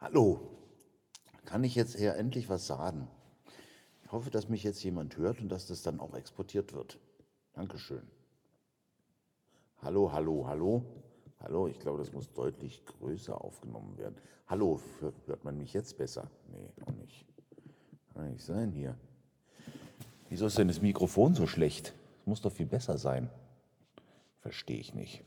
Hallo, kann ich jetzt eher endlich was sagen? Ich hoffe, dass mich jetzt jemand hört und dass das dann auch exportiert wird. Dankeschön. Hallo, hallo, hallo. Hallo, ich glaube, das muss deutlich größer aufgenommen werden. Hallo, hört man mich jetzt besser? Nee, auch nicht. Kann nicht sein hier. Wieso ist denn das Mikrofon so schlecht? Es muss doch viel besser sein. Verstehe ich nicht.